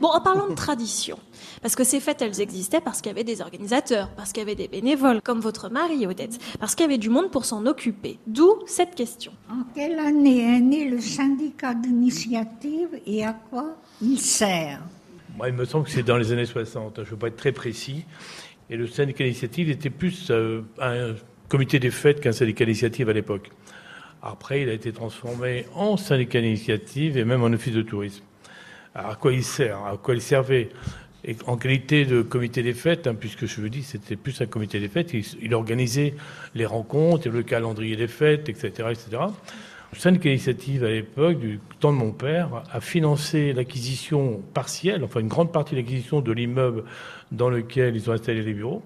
Bon, en parlant de tradition, parce que ces fêtes, elles existaient parce qu'il y avait des organisateurs, parce qu'il y avait des bénévoles, comme votre mari, Odette, parce qu'il y avait du monde pour s'en occuper. D'où cette question. En quelle année est né le syndicat d'initiative et à quoi il sert? Il me semble que c'est dans les années 60. Je ne veux pas être très précis. Et le syndicat d'initiative était plus euh, un comité des fêtes qu'un syndicat d'initiative à l'époque. Après, il a été transformé en syndicat d'initiative et même en office de tourisme. À quoi il sert À quoi il servait? Et En qualité de comité des fêtes, hein, puisque je vous dis, c'était plus un comité des fêtes, il, organisait les rencontres, le calendrier des fêtes, etc. etc. Le syndicat d'initiative, à l'époque, du temps de mon père, a financé l'acquisition partielle, enfin une grande partie de l'acquisition de l'immeuble dans lequel ils ont installé les bureaux.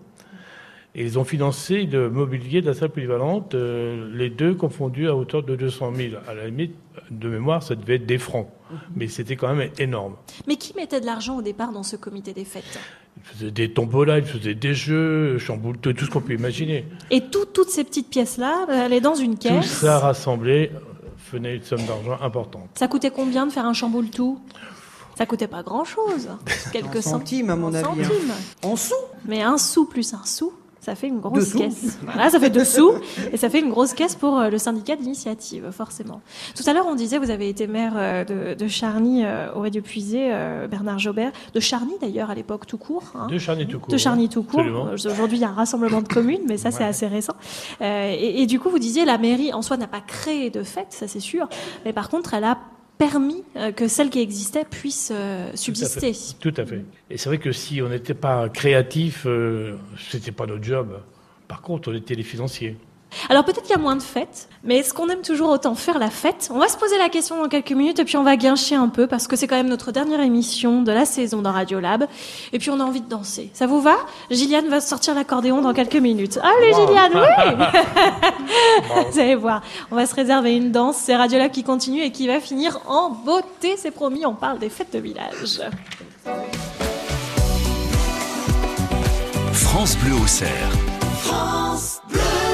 Et ils ont financé le mobilier de la salle polyvalente, euh, les deux confondus à hauteur de 200 000. À la limite, de mémoire, ça devait être des francs. Mais c'était quand même énorme. Mais qui mettait de l'argent au départ dans ce comité des fêtes? Ils faisaient des tombolas, ils faisaient des jeux, chamboule-tout, tout ce qu'on peut imaginer. Et tout- toutes ces petites pièces-là, euh, elles est dans une Tout caisse? ça rassemblé une somme d'argent importante. Ça coûtait combien de faire un chamboule tout? Ça coûtait pas grand-chose. Quelques En centimes, à mon avis, hein. centimes. En sous? Mais un sou plus un sou, ça fait une grosse caisse. Voilà, ça fait deux sous et ça fait une grosse caisse pour euh, le syndicat d'initiative, forcément. Tout à l'heure, on disait, vous avez été maire euh, de, de Charny, euh, aurait dû puiser euh, Bernard Jobert, de Charny d'ailleurs à l'époque tout court. hein. De Charny tout court, De Charny tout court. Absolument. Aujourd'hui, il y a un rassemblement de communes, mais ça, c'est assez récent. Et, et du coup, vous disiez, la mairie en soi n'a pas créé de fête, ça c'est sûr, mais par contre, elle a permis euh, que celle qui existait puisse euh, subsister. Tout à fait. Et c'est vrai que si on n'était pas créatif, euh, c'était pas notre job. Par contre, on était les financiers. Alors peut-être qu'il y a moins de fêtes, mais est-ce qu'on aime toujours autant faire la fête? On va se poser la question dans quelques minutes et puis on va guincher un peu parce que c'est quand même notre dernière émission de la saison dans Radio Lab. Et puis on a envie de danser. Ça vous va? Gilliane va sortir l'accordéon dans quelques minutes. Allez Wow. Gilliane, oui Vous allez voir, on va se réserver une danse. C'est Radio Lab qui continue et qui va finir en beauté, c'est promis. On parle des fêtes de village. France Bleu au cerf. France Bleu.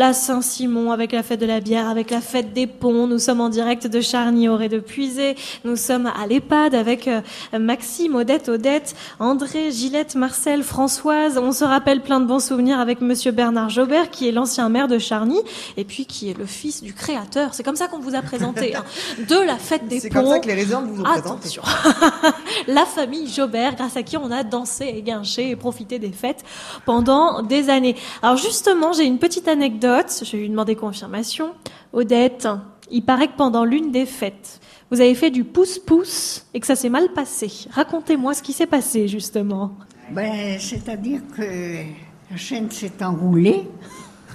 La Saint-Simon, avec la fête de la bière, avec la fête des ponts. Nous sommes en direct de Charny, Auré de Puisé. Nous sommes à l'EHPAD avec euh, Maxime, Odette, Odette, André, Gillette, Marcel, Françoise. On se rappelle plein de bons souvenirs avec Monsieur Bernard Jobert, qui est l'ancien maire de Charny, et puis qui est le fils du créateur. C'est comme ça qu'on vous a présenté hein, de la fête des ponts. C'est comme ça que les résidents vous ont présenté. Attention. la famille Jobert, grâce à qui on a dansé et guinché et profité des fêtes pendant des années. Alors justement, j'ai une petite anecdote, je vais lui demander confirmation. Odette, il paraît que pendant l'une des fêtes, vous avez fait du pouce-pouce et que ça s'est mal passé. Racontez-moi ce qui s'est passé justement. Ben, c'est-à-dire que la chaîne s'est enroulée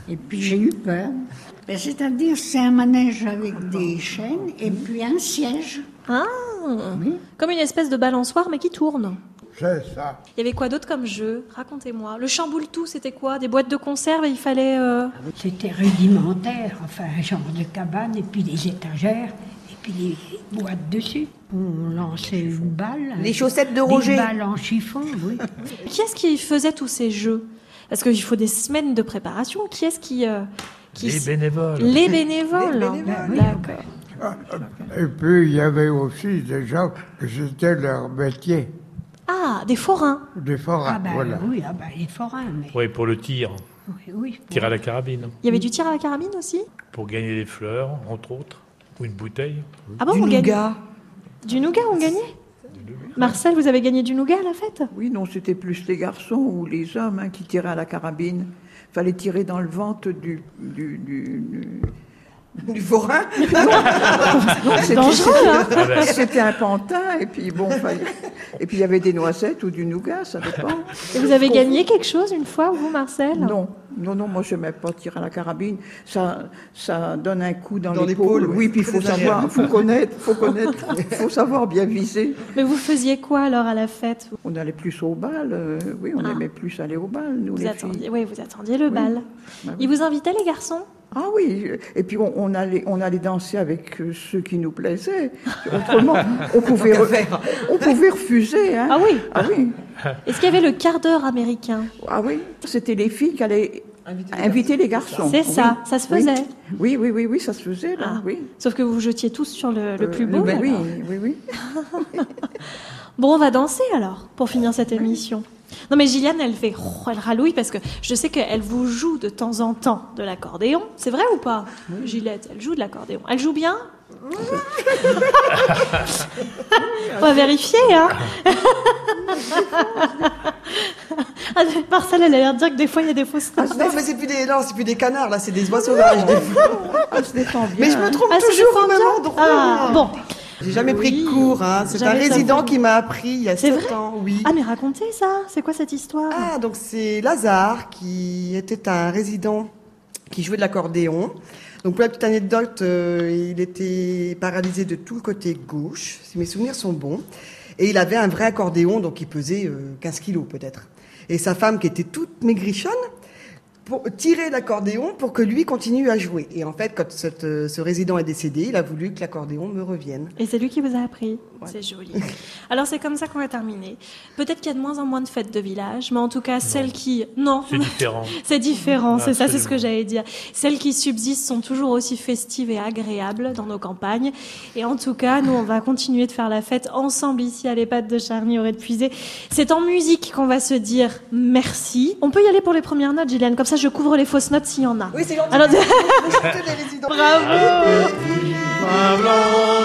et puis j'ai eu peur. Ben, c'est-à-dire c'est un manège avec des chaînes et puis un siège. Ah Comme une espèce de balançoire mais qui tourne. C'est ça. Il y avait quoi d'autre comme jeu? Racontez-moi. Le chamboule tout, c'était quoi? Des boîtes de conserve et il fallait... euh, C'était rudimentaire, enfin un genre de cabane et puis des étagères et puis des boîtes dessus. On lançait une balle. Les chaussettes de Roger. Des balles en chiffon, oui. Qui est-ce qui faisait tous ces jeux? Parce qu'il faut des semaines de préparation. Qui est-ce qui... euh, qui Les bénévoles. Les bénévoles. Les bénévoles. Ben oui, D'accord. Et puis, il y avait aussi des gens que c'était leur métier, Ah, des forains. des forains. Ah ben voilà. oui, ah ben, les forains, mais Oui, pour le tir. oui, oui. Tir à la carabine. Il y avait du tir à la carabine aussi? Pour gagner des fleurs, entre autres. Ou une bouteille. Ah bon, Du on gagnait nougat. Du nougat, on gagnait? Marcel, vous avez gagné du nougat à la fête? Oui, non, c'était plus les garçons ou les hommes hein, qui tiraient à la carabine. fallait tirer dans le ventre du. du, du, du- Du forain Non, c'était- dangereux, hein. Ah ben. C'était un pantin, et puis bon, fallait- et puis il y avait des noisettes ou du nougat, ça dépend. Et vous avez gagné quelque chose une fois, vous, Marcel? Non, non, non, moi je n'aimais pas tirer à la carabine. Ça, ça donne un coup dans, Dans l'épaule. oui. Puis il faut savoir, faut connaître, faut connaître, faut savoir bien viser. Mais vous faisiez quoi alors à la fête On allait plus au bal, euh, oui, on Ah. aimait plus aller au bal, nous Vous les attendiez, filles. oui, vous attendiez le Oui. bal. Bah oui. Ils vous invitaient les garçons? Ah oui, et puis on, on allait, on allait danser avec euh, ceux qui nous plaisaient. Autrement, on pouvait, faire. on refuser. Hein. Ah oui Ah oui, Est-ce qu'il y avait le quart d'heure américain? Ah oui. C'était les filles qui allaient inviter les garçons. C'est ça, Oui. ça se Oui. faisait. Oui, oui, oui, oui, ça se faisait là. Ah. Oui. Sauf que vous vous jetiez tous sur le, le Euh, plus beau. oui, alors. oui, oui. Bon, on va danser alors, pour finir cette émission. Non mais Gilliane, elle fait, oh, elle ralouille parce que je sais qu'elle vous joue de temps en temps de l'accordéon. C'est vrai ou pas Gillette, elle joue de l'accordéon. Elle joue bien? On va vérifier, hein Ah, Marcel, elle a l'air de dire que des fois, il y a des fausses notes. Non, mais c'est plus des, non, c'est plus des canards, là, c'est des sauvages. fois. Ah, détend bien. Mais je me trompe Ah, toujours au même endroit. Ah, bon. J'ai jamais pris de cours, hein. C'est un résident qui m'a appris il y a C'est 7 vrai ans, oui. Ah, mais racontez ça. C'est quoi cette histoire? Ah, donc c'est Lazare qui était un résident qui jouait de l'accordéon. Donc pour la petite anecdote, euh, il était paralysé de tout le côté gauche, si mes souvenirs sont bons. Et il avait un vrai accordéon, donc il pesait euh, 15 kilos peut-être. Et sa femme, qui était toute maigrichonne, pour tirer l'accordéon pour que lui continue à jouer. Et en fait, quand cette, euh, ce résident est décédé, il a voulu que l'accordéon me revienne. Et c'est lui qui vous a appris. C'est joli. Alors c'est comme ça qu'on va terminer. Peut-être qu'il y a de moins en moins de fêtes de village, mais en tout cas celles qui non, C'est différent. c'est différent. C'est ça, c'est ce que j'allais dire. Celles qui subsistent sont toujours aussi festives et agréables dans nos campagnes. Et en tout cas, nous on va continuer de faire la fête ensemble ici à l'EHPAD de Charny, au de Puisé. C'est en musique qu'on va se dire merci. On peut y aller pour les premières notes, Gilliane. Comme ça, je couvre les fausses notes s'il y en a. Oui, c'est gentil. Alors, Bravo Vin blanc,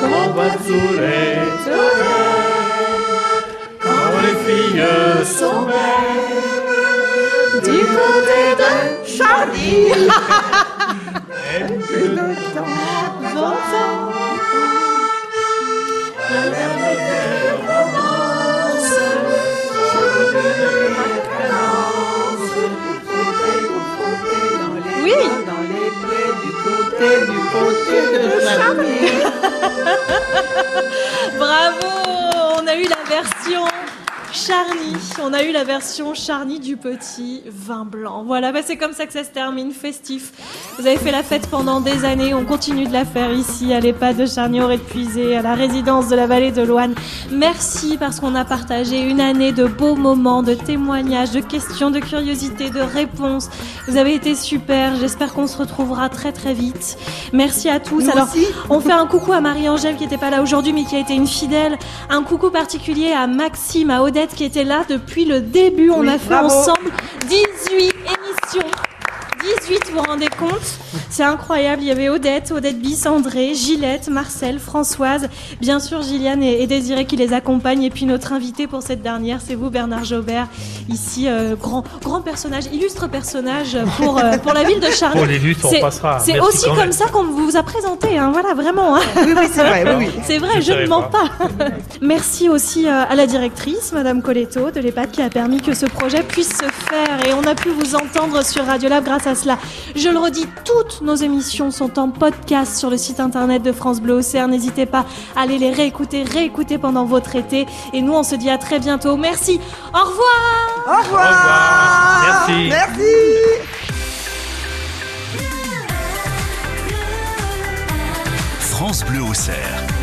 qu'on boit sous les quand les filles sont belles, du côté de Charny. et puis de temps On a eu la version Charny du petit vin blanc. Voilà, bah c'est comme ça que ça se termine, festif. Vous avez fait la fête pendant des années, on continue de la faire ici à l'EHPAD de Charny au Puisé, à la résidence de la vallée de Loane. Merci parce qu'on a partagé une année de beaux moments, de témoignages, de questions, de curiosité, de réponses. Vous avez été super, j'espère qu'on se retrouvera très très vite. Merci à tous. Nous Alors, aussi. on fait un coucou à Marie-Angèle qui n'était pas là aujourd'hui mais qui a été une fidèle. Un coucou particulier à Maxime, à Odette qui était là depuis le début. On Oui, a fait bravo. ensemble 18 émissions. 18, vous vous rendez compte? C'est incroyable. Il y avait Odette, Odette Bis, André, Gillette, Marcel, Françoise, bien sûr Gilliane et, et Désiré qui les accompagnent. Et puis notre invité pour cette dernière, c'est vous, Bernard Jaubert, ici, euh, grand, grand personnage, illustre personnage pour, euh, pour la ville de Charny. Pour l'illustre, on C'est- passera. C'est Merci aussi comme même. ça qu'on vous a présenté, hein, voilà, vraiment. hein. Oui, oui, c'est vrai, oui, oui. C'est vrai, Je je ne mens pas. pas. Merci aussi euh, à la directrice, Madame Coletto, de l'EHPAD, qui a permis que ce projet puisse se faire. Et on a pu vous entendre sur Radiolab grâce à cela. Je le redis, toutes nos émissions sont en podcast sur le site internet de France Bleu Auxerre. N'hésitez pas à aller les réécouter, réécouter pendant votre été. Et nous, on se dit à très bientôt. Merci. Au revoir. Au revoir. revoir. Merci. Merci. France Bleu Auxerre.